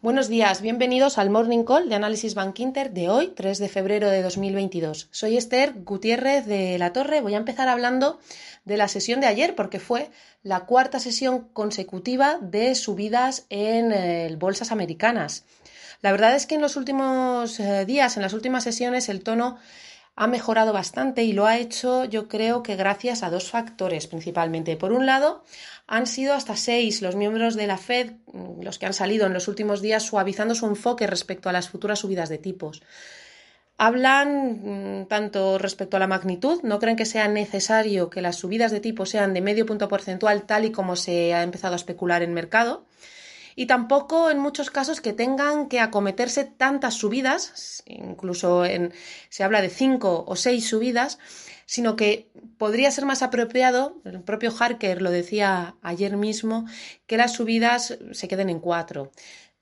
Buenos días, bienvenidos al Morning Call de Análisis Bank Inter de hoy, 3 de febrero de 2022. Soy Esther Gutiérrez de la Torre. Voy a empezar hablando de la sesión de ayer porque fue la cuarta sesión consecutiva de subidas en eh, bolsas americanas. La verdad es que en los últimos eh, días, en las últimas sesiones, el tono ha mejorado bastante y lo ha hecho yo creo que gracias a dos factores principalmente. Por un lado, han sido hasta seis los miembros de la Fed mm, los que han salido en los últimos días suavizando su enfoque respecto a las futuras subidas de tipos. Hablan mm, tanto respecto a la magnitud, no creen que sea necesario que las subidas de tipos sean de medio punto porcentual tal y como se ha empezado a especular en mercado y tampoco en muchos casos que tengan que acometerse tantas subidas, incluso en, se habla de cinco o seis subidas, sino que podría ser más apropiado, el propio Harker lo decía ayer mismo, que las subidas se queden en cuatro.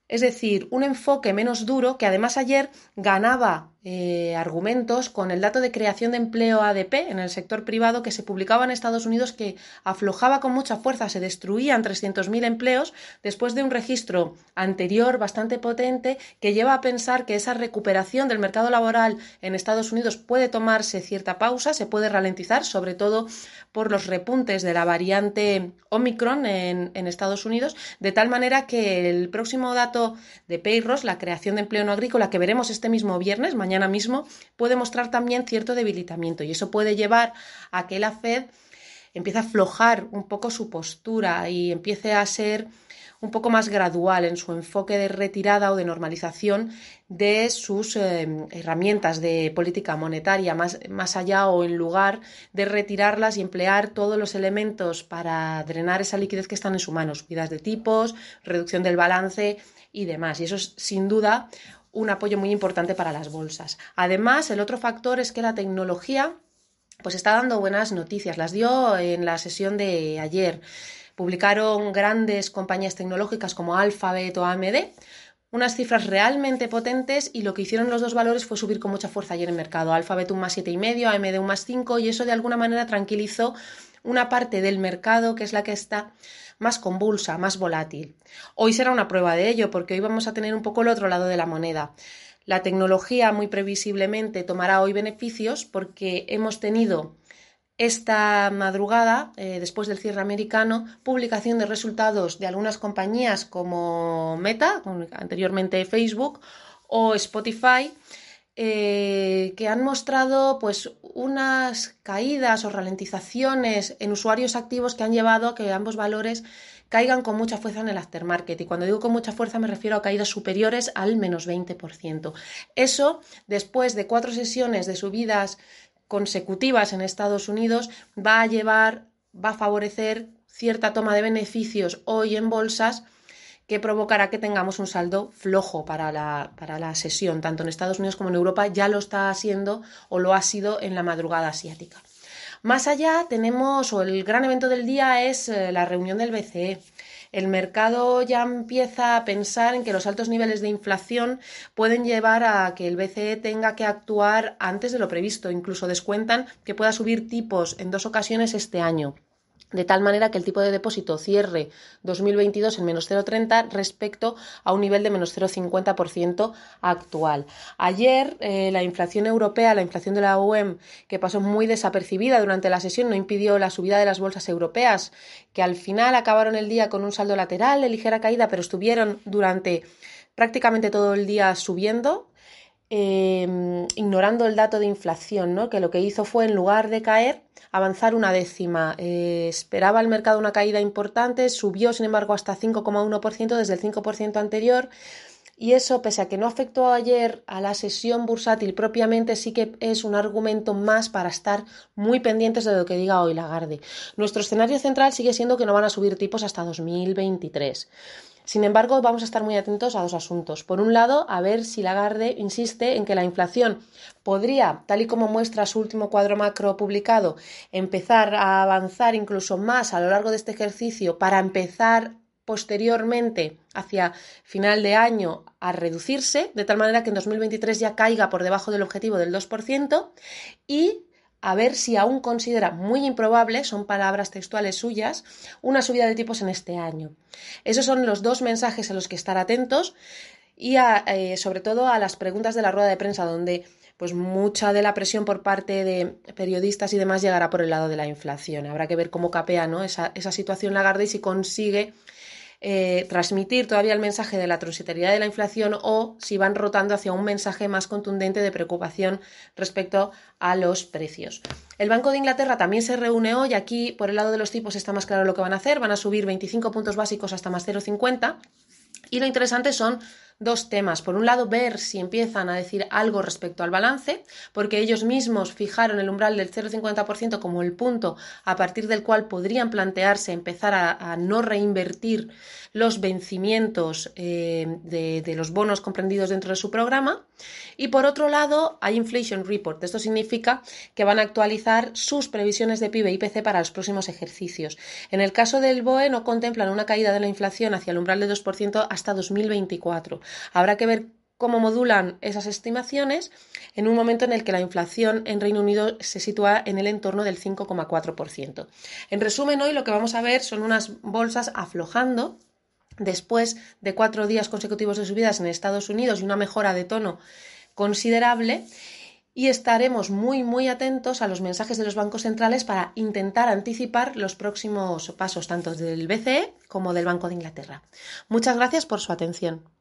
Es decir, un enfoque menos duro que además ayer ganaba eh, argumentos con el dato de creación de empleo ADP en el sector privado que se publicaba en Estados Unidos que aflojaba con mucha fuerza, se destruían 300.000 empleos después de un registro anterior bastante potente que lleva a pensar que esa recuperación del mercado laboral en Estados Unidos puede tomarse cierta pausa, se puede ralentizar, sobre todo por los repuntes de la variante Omicron en, Estados Unidos, de tal manera que el próximo dato de Payros, la creación de empleo no agrícola que veremos este mismo viernes, mañana mismo, puede mostrar también cierto debilitamiento y eso puede llevar a que la Fed empiece a aflojar un poco su postura y empiece a ser un poco más gradual en su enfoque de retirada o de normalización de sus eh, herramientas de política monetaria, más, más allá o en lugar de retirarlas y emplear todos los elementos para drenar esa liquidez que están en su mano, subidas de tipos, reducción del balance y demás. Y eso es sin duda un apoyo muy importante para las bolsas. Además, el otro factor es que la tecnología pues está dando buenas noticias. Las dio en la sesión de ayer. Publicaron grandes compañías tecnológicas como Alphabet o AMD unas cifras realmente potentes y lo que hicieron los dos valores fue subir con mucha fuerza ayer en mercado. Alphabet un más 7,5, AMD un más 5 y eso de alguna manera tranquilizó una parte del mercado que es la que está más convulsa, más volátil. Hoy será una prueba de ello, porque hoy vamos a tener un poco el otro lado de la moneda. La tecnología muy previsiblemente tomará hoy beneficios porque hemos tenido esta madrugada, eh, después del cierre americano, publicación de resultados de algunas compañías como Meta, anteriormente Facebook, o Spotify, eh, que han mostrado pues unas caídas o ralentizaciones en usuarios activos que han llevado a que ambos valores caigan con mucha fuerza en el aftermarket. Y cuando digo con mucha fuerza me refiero a caídas superiores al menos 20%. Eso, después de cuatro sesiones de subidas consecutivas en Estados Unidos, va a llevar, va a favorecer cierta toma de beneficios hoy en bolsas que provocará que tengamos un saldo flojo para la, para la sesión, tanto en Estados Unidos como en Europa, ya lo está haciendo o lo ha sido en la madrugada asiática. Más allá tenemos, o el gran evento del día es eh, la reunión del BCE. El mercado ya empieza a pensar en que los altos niveles de inflación pueden llevar a que el BCE tenga que actuar antes de lo previsto. Incluso descuentan que pueda subir tipos en dos ocasiones este año de tal manera que el tipo de depósito cierre 2022 en menos 0,30 respecto a un nivel de menos 0,50% actual. Ayer eh, la inflación europea, la inflación de la UEM, que pasó muy desapercibida durante la sesión, no impidió la subida de las bolsas europeas, que al final acabaron el día con un saldo lateral de ligera caída, pero estuvieron durante prácticamente todo el día subiendo. Em, ignorando el dato de inflación, ¿no? que lo que hizo fue, en lugar de caer, avanzar una décima. Eh, esperaba el mercado una caída importante, subió, sin embargo, hasta 5,1% desde el 5% anterior. Y eso, pese a que no afectó ayer a la sesión bursátil propiamente, sí que es un argumento más para estar muy pendientes de lo que diga hoy Lagarde. Nuestro escenario central sigue siendo que no van a subir tipos hasta 2023. Sin embargo, vamos a estar muy atentos a dos asuntos. Por un lado, a ver si Lagarde insiste en que la inflación podría, tal y como muestra su último cuadro macro publicado, empezar a avanzar incluso más a lo largo de este ejercicio para empezar posteriormente, hacia final de año, a reducirse, de tal manera que en 2023 ya caiga por debajo del objetivo del 2%, y a ver si aún considera muy improbable, son palabras textuales suyas, una subida de tipos en este año. Esos son los dos mensajes a los que estar atentos y eh, sobre todo a las preguntas de la rueda de prensa, donde pues mucha de la presión por parte de periodistas y demás llegará por el lado de la inflación. Habrá que ver cómo capea esa, esa situación Lagarde y si consigue eh, transmitir todavía el mensaje de la transitoriedad de la inflación o si van rotando hacia un mensaje más contundente de preocupación respecto a los precios. El Banco de Inglaterra también se reúne hoy. Aquí, por el lado de los tipos, está más claro lo que van a hacer. Van a subir 25 puntos básicos hasta más 0,50. Y lo interesante son dos temas. Por un lado, ver si empiezan a decir algo respecto al balance, porque ellos mismos fijaron el umbral del 0,50% como el punto a partir del cual podrían plantearse empezar a, no reinvertir los vencimientos eh, de, los bonos comprendidos dentro de su programa. Y por otro lado, hay Inflation Report. Esto significa que van a actualizar sus previsiones de PIB y IPC para los próximos ejercicios. En el caso del BOE no contemplan una caída de la inflación hacia el umbral del 2% hasta 2024. Habrá que ver cómo modulan esas estimaciones en un momento en el que la inflación en Reino Unido se sitúa en el entorno del 5,4%. En resumen, hoy lo que vamos a ver son unas bolsas aflojando después de cuatro días consecutivos de subidas en Estados Unidos y una mejora de tono considerable y estaremos muy muy atentos a los mensajes de los bancos centrales para intentar anticipar los próximos pasos tanto del BCE como del Banco de Inglaterra. Muchas gracias por su atención.